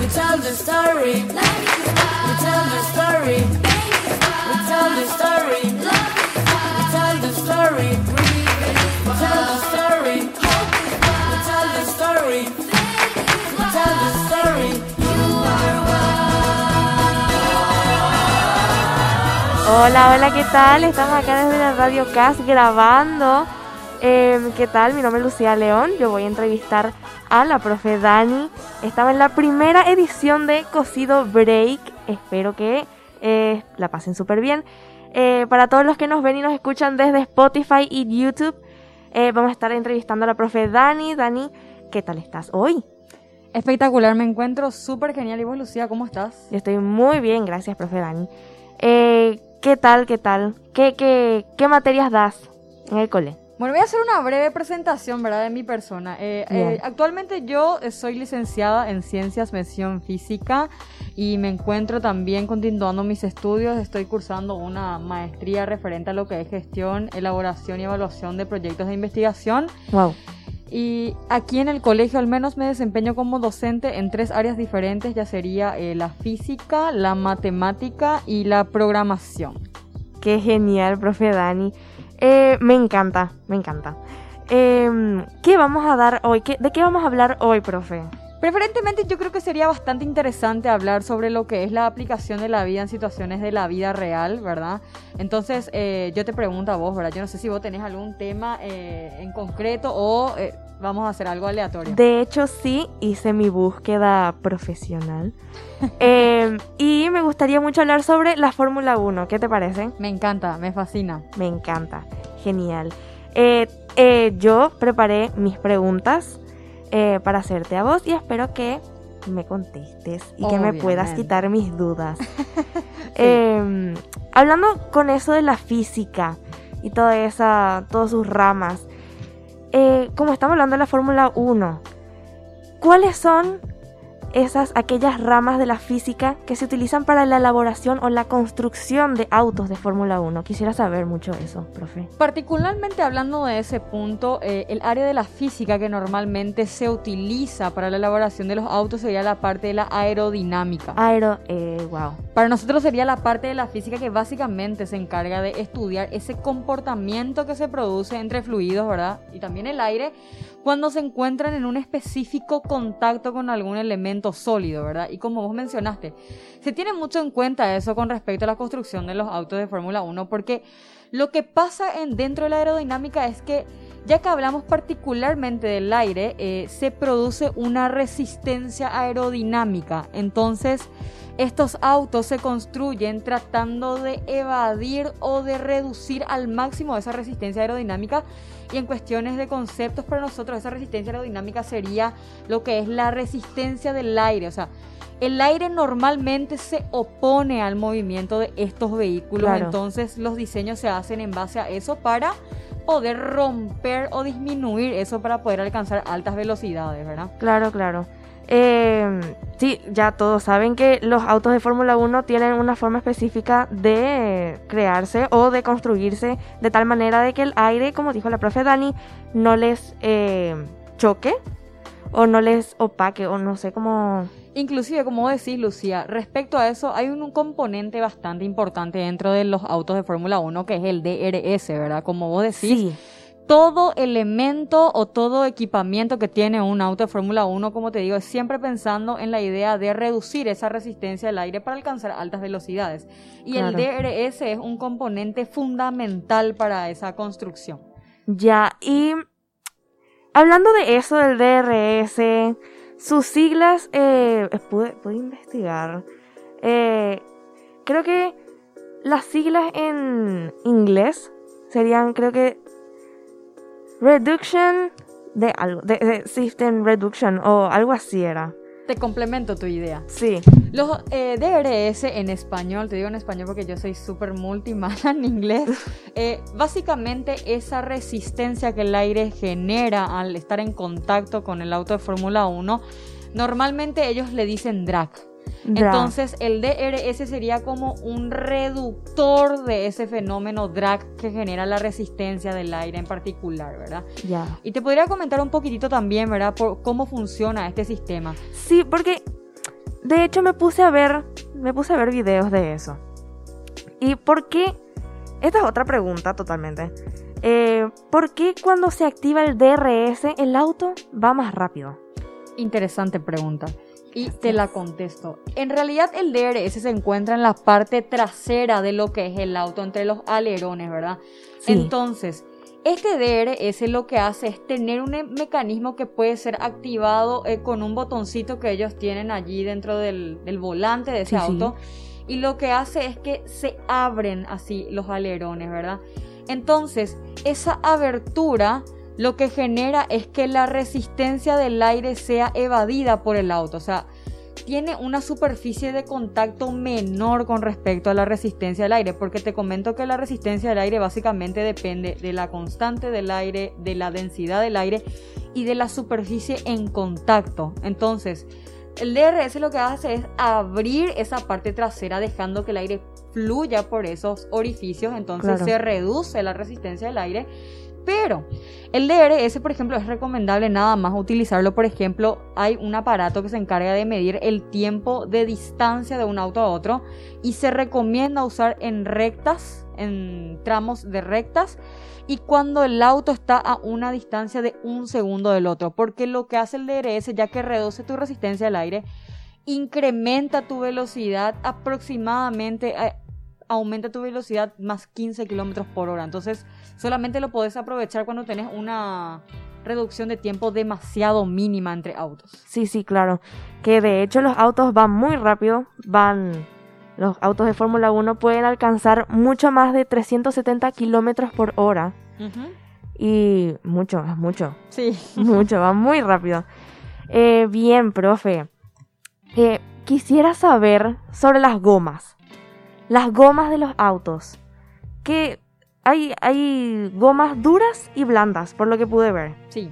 We tell the story. Hola, hola, ¿qué tal? Estamos acá desde la Radio CAS grabando. Em, ¿Qué tal? Mi nombre es Lucía León. Yo voy a entrevistar a la profe Dani. Estaba en la primera edición de Cocido Break. Espero que eh, la pasen súper bien. Eh, para todos los que nos ven y nos escuchan desde Spotify y YouTube, eh, vamos a estar entrevistando a la profe Dani. Dani, ¿qué tal estás hoy? Espectacular, me encuentro súper genial. ¿Y vos, Lucía, cómo estás? Yo estoy muy bien, gracias, profe Dani. ¿Qué tal, qué tal? ¿Qué, qué, ¿Qué materias das en el cole? Bueno, voy a hacer una breve presentación, ¿verdad?, de mi persona. Eh, eh, actualmente yo soy licenciada en Ciencias, Mención Física y me encuentro también continuando mis estudios. Estoy cursando una maestría referente a lo que es gestión, elaboración y evaluación de proyectos de investigación. Wow. Y aquí en el colegio al menos me desempeño como docente en tres áreas diferentes, ya sería eh, la física, la matemática y la programación. Qué genial, profe Dani. Eh, me encanta, me encanta. Em, ¿Qué vamos a dar hoy? ¿Qué- ¿De qué vamos a hablar hoy, profe? Preferentemente yo creo que sería bastante interesante hablar sobre lo que es la aplicación de la vida en situaciones de la vida real, ¿verdad? Entonces eh, yo te pregunto a vos, ¿verdad? Yo no sé si vos tenés algún tema eh, en concreto o eh, vamos a hacer algo aleatorio. De hecho, sí, hice mi búsqueda profesional. Em, y me gustaría mucho hablar sobre la Fórmula 1. ¿Qué te parece? Me encanta, me fascina. Me encanta. Genial. Eh, eh, yo preparé mis preguntas eh, para hacerte a vos y espero que me contestes y que me puedas quitar mis dudas. Eh, hablando con eso de la física y toda esa, todas sus ramas, como estamos hablando de la Fórmula 1, ¿cuáles son esas, aquellas ramas de la física que se utilizan para la elaboración o la construcción de autos de Fórmula 1? Quisiera saber mucho eso, profe. Particularmente hablando de ese punto, eh, el área de la física que normalmente se utiliza para la elaboración de los autos sería la parte de la aerodinámica. Aero, eh, wow. Para nosotros sería la parte de la física que básicamente se encarga de estudiar ese comportamiento que se produce entre fluidos, ¿verdad? Y también el aire cuando se encuentran en un específico contacto con algún elemento sólido, ¿verdad? Y como vos mencionaste, se tiene mucho en cuenta eso con respecto a la construcción de los autos de Fórmula 1 porque lo que pasa en, dentro de la aerodinámica es que ya que hablamos particularmente del aire, eh, se produce una resistencia aerodinámica. Entonces, estos autos se construyen tratando de evadir o de reducir al máximo esa resistencia aerodinámica. Y en cuestiones de conceptos, para nosotros esa resistencia aerodinámica sería lo que es la resistencia del aire. O sea, el aire normalmente se opone al movimiento de estos vehículos. Claro. Entonces los diseños se hacen en base a eso para poder romper o disminuir eso para poder alcanzar altas velocidades, ¿verdad? Claro, claro. Eh, sí, ya todos saben que los autos de Fórmula 1 tienen una forma específica de crearse o de construirse de tal manera de que el aire, como dijo la profe Dani, no les eh, choque o no les opaque o no sé cómo... Inclusive, como vos decís, Lucía, respecto a eso, hay un, un componente bastante importante dentro de los autos de Fórmula 1 que es el DRS, ¿verdad? Como vos decís, Sí, todo elemento o todo equipamiento que tiene un auto de Fórmula 1, como te digo, es siempre pensando en la idea de reducir esa resistencia al aire para alcanzar altas velocidades. Y el. DRS es un componente fundamental para esa construcción. ya. Y hablando de eso, del DRS, sus siglas, eh, pude, pude investigar. Eh, creo que las siglas en inglés serían, creo que, Reduction de algo, de, de System Reduction o algo así era. Te complemento tu idea. Sí, Los eh, DRS en español, te digo en español porque yo soy súper multimala en inglés, eh, básicamente esa resistencia que el aire genera al estar en contacto con el auto de Fórmula 1, normalmente ellos le dicen drag. Drag. Entonces el DRS sería como un reductor de ese fenómeno drag que genera la resistencia del aire en particular, ¿verdad? ya. Y te podría comentar un poquitito también, ¿verdad? Por cómo funciona este sistema. Sí, porque de hecho me puse a ver, me puse a ver videos de eso. ¿Y por qué? Esta es otra pregunta totalmente. Eh, ¿Por qué cuando se activa el DRS el auto va más rápido? Interesante pregunta. Y te la contesto. En realidad el DRS se encuentra en la parte trasera de lo que es el auto, entre los alerones, ¿verdad? Sí. Entonces, este DRS lo que hace es tener un mecanismo que puede ser activado eh, con un botoncito que ellos tienen allí dentro del, del volante de ese Sí, sí. auto. Y lo que hace es que se abren así los alerones, ¿verdad? Entonces, esa abertura lo que genera es que la resistencia del aire sea evadida por el auto. O sea, tiene una superficie de contacto menor con respecto a la resistencia del aire, porque te comento que la resistencia del aire básicamente depende de la constante del aire, de la densidad del aire y de la superficie en contacto. Entonces, el DRS lo que hace es abrir esa parte trasera dejando que el aire fluya por esos orificios, entonces Claro. se reduce la resistencia del aire. Pero el DRS, por ejemplo, es recomendable nada más utilizarlo. Por ejemplo, hay un aparato que se encarga de medir el tiempo de distancia de un auto a otro y se recomienda usar en rectas, en tramos de rectas y cuando el auto está a una distancia de un segundo del otro. Porque lo que hace el DRS, ya que reduce tu resistencia al aire, incrementa tu velocidad aproximadamente, eh, aumenta tu velocidad más 15 kilómetros por hora. Entonces, solamente lo podés aprovechar cuando tenés una reducción de tiempo demasiado mínima entre autos. Sí, sí, claro. Que de hecho los autos van muy rápido. Van. Los autos de Fórmula 1 pueden alcanzar mucho más de 370 kilómetros por hora. Y mucho, es mucho. Sí. Mucho, va muy rápido. Eh, bien, profe. Eh, quisiera saber sobre las gomas. Las gomas de los autos. Que hay, hay gomas duras y blandas, por lo que pude ver. Sí.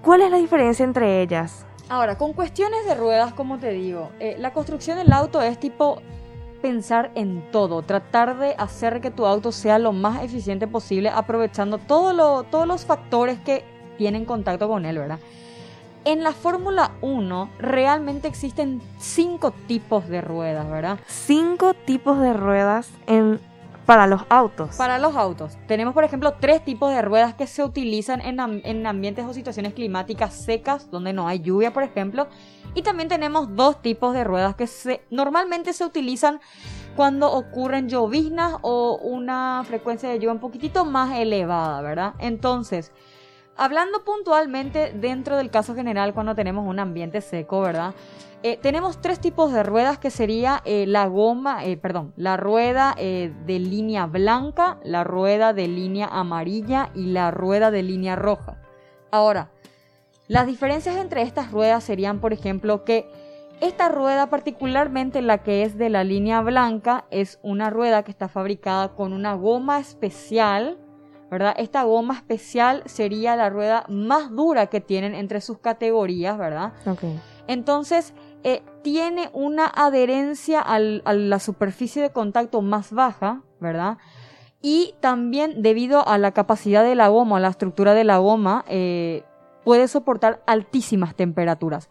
¿Cuál es la diferencia entre ellas? Ahora, con cuestiones de ruedas, como te digo, eh, la construcción del auto es tipo pensar en todo, tratar de hacer que tu auto sea lo más eficiente posible, aprovechando todo lo- todos los factores que tienen contacto con él, ¿verdad? En la Fórmula 1 realmente existen cinco tipos de ruedas, ¿verdad? Cinco tipos de ruedas en, para los autos. Para los autos, tenemos por ejemplo tres tipos de ruedas que se utilizan en, am- en ambientes o situaciones climáticas secas, donde no hay lluvia, por ejemplo. Y también tenemos dos tipos de ruedas que se, normalmente se utilizan cuando ocurren lloviznas o una frecuencia de lluvia un poquitito más elevada, ¿verdad? Entonces, hablando puntualmente dentro del caso general cuando tenemos un ambiente seco, ¿verdad? Eh, tenemos tres tipos de ruedas que sería eh, la goma, eh, perdón, la rueda eh, de línea blanca, la rueda de línea amarilla y la rueda de línea roja. Ahora, las diferencias entre estas ruedas serían, por ejemplo, que esta rueda, particularmente la que es de la línea blanca, es una rueda que está fabricada con una goma especial, ¿verdad? Esta goma especial sería la rueda más dura que tienen entre sus categorías, ¿verdad? Entonces, eh, tiene una adherencia al- a la superficie de contacto más baja, ¿verdad? Y también debido a la capacidad de la goma, a la estructura de la goma, eh, puede soportar altísimas temperaturas.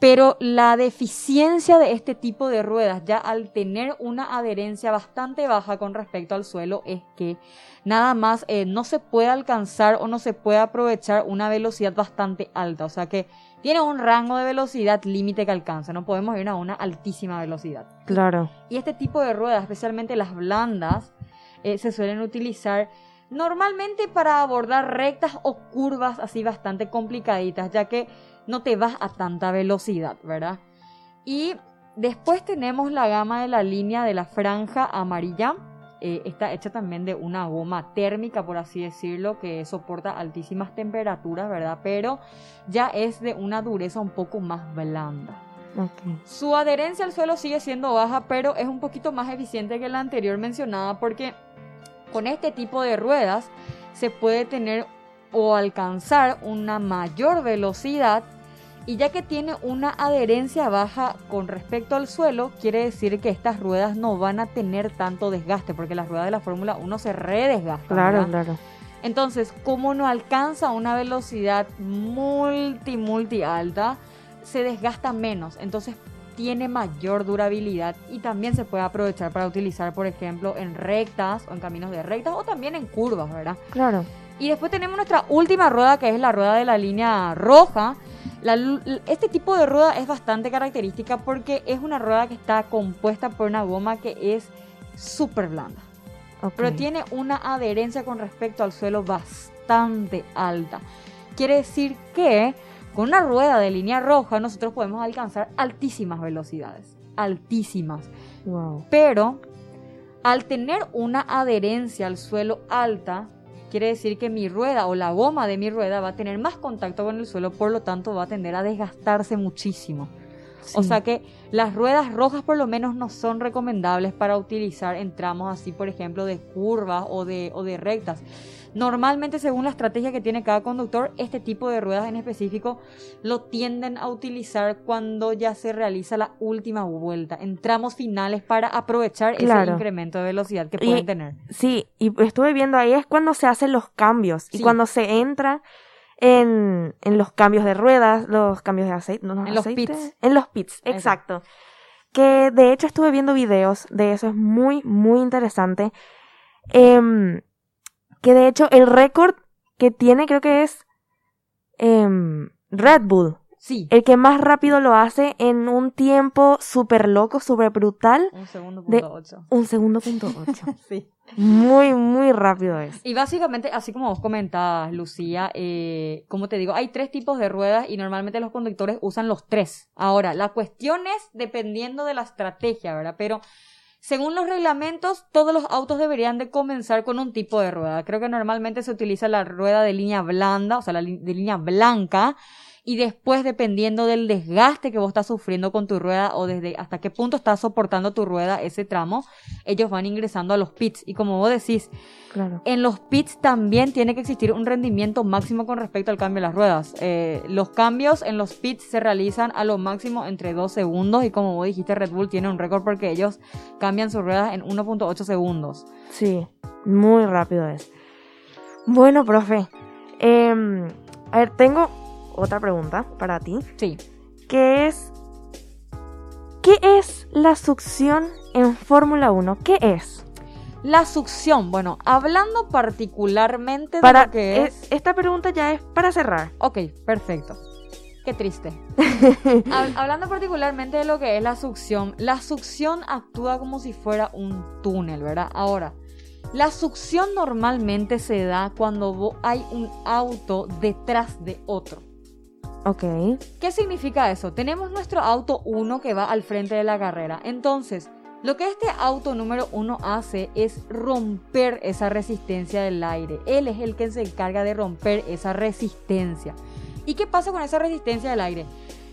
Pero la deficiencia de este tipo de ruedas, ya al tener una adherencia bastante baja con respecto al suelo, es que nada más eh, no se puede alcanzar o no se puede aprovechar una velocidad bastante alta. O sea que tiene un rango de velocidad límite que alcanza. No podemos ir a una altísima velocidad. Claro. Y este tipo de ruedas, especialmente las blandas, eh, se suelen utilizar normalmente para abordar rectas o curvas así bastante complicaditas, ya que no te vas a tanta velocidad, ¿verdad? Y después tenemos la gama de la línea de la franja amarilla. Eh, está hecha también de una goma térmica, por así decirlo, que soporta altísimas temperaturas, ¿verdad? Pero ya es de una dureza un poco más blanda. Su adherencia al suelo sigue siendo baja, pero es un poquito más eficiente que la anterior mencionada porque con este tipo de ruedas se puede tener o alcanzar una mayor velocidad y ya que tiene una adherencia baja con respecto al suelo, quiere decir que estas ruedas no van a tener tanto desgaste porque las ruedas de la Fórmula 1 se redesgastan. Claro, ¿verdad? claro. Entonces, como no alcanza una velocidad multi, multi alta, se desgasta menos. Entonces, tiene mayor durabilidad y también se puede aprovechar para utilizar, por ejemplo, en rectas o en caminos de rectas o también en curvas, ¿verdad? Claro. Y después tenemos nuestra última rueda, que es la rueda de la línea roja. La este tipo de rueda es bastante característica porque es una rueda que está compuesta por una goma que es súper blanda. Pero tiene una adherencia con respecto al suelo bastante alta. Quiere decir que con una rueda de línea roja nosotros podemos alcanzar altísimas velocidades. Altísimas. Wow. Pero al tener una adherencia al suelo alta, quiere decir que mi rueda o la goma de mi rueda va a tener más contacto con el suelo, por lo tanto va a tender a desgastarse muchísimo. O sea que las ruedas rojas por lo menos no son recomendables para utilizar en tramos así, por ejemplo, de curvas o de, o de rectas. Normalmente, según la estrategia que tiene cada conductor, este tipo de ruedas en específico lo tienden a utilizar cuando ya se realiza la última vuelta, en tramos finales para aprovechar ese incremento de velocidad que Y- pueden tener. Sí, y estuve viendo ahí es cuando se hacen los cambios y cuando se entra en, en los cambios de ruedas, los cambios de aceite, no, no, En los pits. En los pits, exacto. Que de hecho estuve viendo videos de eso, es muy, muy interesante. Em, que de hecho el récord que tiene creo que es em, Red Bull. Sí, El que más rápido lo hace en un tiempo súper loco, súper brutal. un segundo de- punto ocho. Un segundo punto ocho. Sí. Muy, muy rápido es. Y básicamente, así como vos comentabas, Lucía, eh, como te digo, hay tres tipos de ruedas y normalmente los conductores usan los tres. Ahora, la cuestión es dependiendo de la estrategia, ¿verdad? Pero según los reglamentos, todos los autos deberían de comenzar con un tipo de rueda. Creo que normalmente se utiliza la rueda de línea blanda, o sea, la de línea blanca. Y después, dependiendo del desgaste que vos estás sufriendo con tu rueda o desde hasta qué punto estás soportando tu rueda ese tramo, ellos van ingresando a los pits. Y como vos decís, Claro. en los pits también tiene que existir un rendimiento máximo con respecto al cambio de las ruedas. Eh, los cambios en los pits se realizan a lo máximo entre 2 segundos y como vos dijiste, Red Bull tiene un récord porque ellos cambian sus ruedas en 1.8 segundos. Sí, muy rápido es. Bueno, profe. em, a ver, tengo otra pregunta para ti. Sí. Que es... ¿Qué es la succión en Fórmula 1? ¿Qué es? La succión, bueno, hablando particularmente de Para, lo que es... eh, Esta pregunta ya es para cerrar. Ok, perfecto. Qué triste. Hab- Hablando particularmente de lo que es la succión, la succión actúa como si fuera un túnel, ¿verdad? Ahora, la succión normalmente se da cuando hay un auto detrás de otro. Ok. ¿Qué significa eso? Tenemos nuestro auto 1 que va al frente de la carrera. Entonces, lo que este auto número 1 hace es romper esa resistencia del aire. Él es el que se encarga de romper esa resistencia. ¿Y qué pasa con esa resistencia del aire?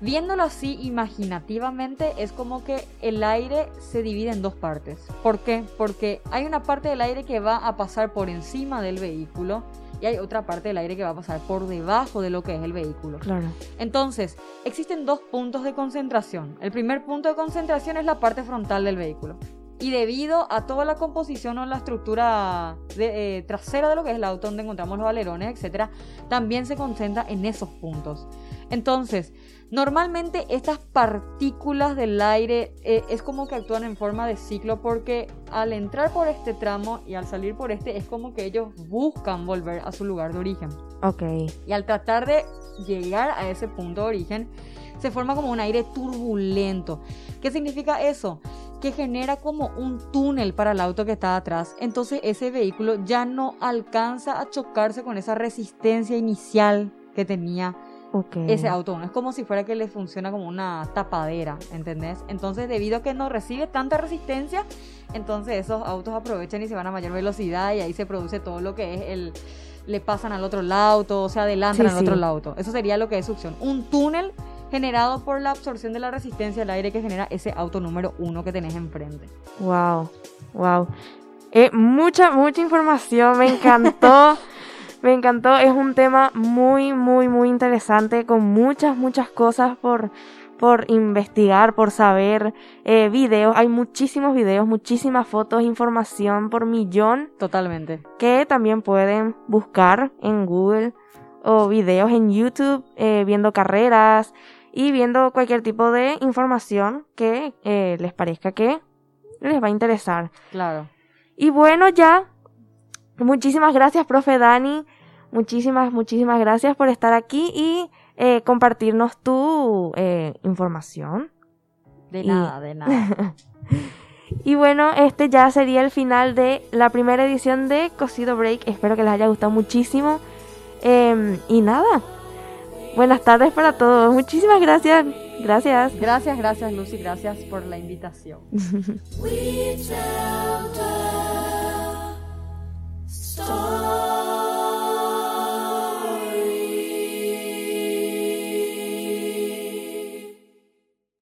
Viéndolo así imaginativamente, es como que el aire se divide en dos partes. ¿Por qué? Porque hay una parte del aire que va a pasar por encima del vehículo y hay otra parte del aire que va a pasar por debajo de lo que es el vehículo. Claro. Entonces, existen dos puntos de concentración. El primer punto de concentración es la parte frontal del vehículo. Y debido a toda la composición o la estructura de- eh, trasera de lo que es el auto, donde encontramos los alerones, etc., también se concentra en esos puntos. Entonces, normalmente estas partículas del aire eh, es como que actúan en forma de ciclo porque al entrar por este tramo y al salir por este es como que ellos buscan volver a su lugar de origen. Ok. Y al tratar de llegar a ese punto de origen, se forma como un aire turbulento. ¿Qué significa eso? Que genera como un túnel para el auto que está atrás. Entonces ese vehículo ya no alcanza a chocarse con esa resistencia inicial que tenía Ok. ese auto. No es como si fuera que le funciona como una tapadera, ¿entendés? Entonces, debido a que no recibe tanta resistencia, entonces esos autos aprovechan y se van a mayor velocidad y ahí se produce todo lo que es el... Le pasan al otro auto, o se adelantan Sí, al otro auto. Eso sería lo que es succión. Un túnel generado por la absorción de la resistencia del aire que genera ese auto número uno que tenés enfrente. Wow. Wow. Eh, mucha, mucha información. Me encantó. Me encantó. Es un tema muy, muy, muy interesante. Con muchas, muchas cosas por, por investigar, por saber. Eh, videos. Hay muchísimos videos, muchísimas fotos, información por millón. Totalmente. que también pueden buscar en Google o videos en YouTube eh, viendo carreras y viendo cualquier tipo de información que eh, les parezca que les va a interesar. Claro. Y bueno, ya, muchísimas gracias, profe Dani. Muchísimas, muchísimas gracias por estar aquí y eh, compartirnos tu eh, información. De Y- nada, de nada. Y bueno, este ya sería el final de la primera edición de Cosido Break. Espero que les haya gustado muchísimo. Em, y nada, buenas tardes para todos. Muchísimas gracias. Gracias. Gracias, gracias Lucy, gracias por la invitación.